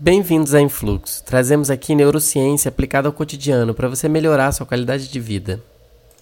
Bem-vindos a Influxo. Trazemos aqui neurociência aplicada ao cotidiano para você melhorar sua qualidade de vida.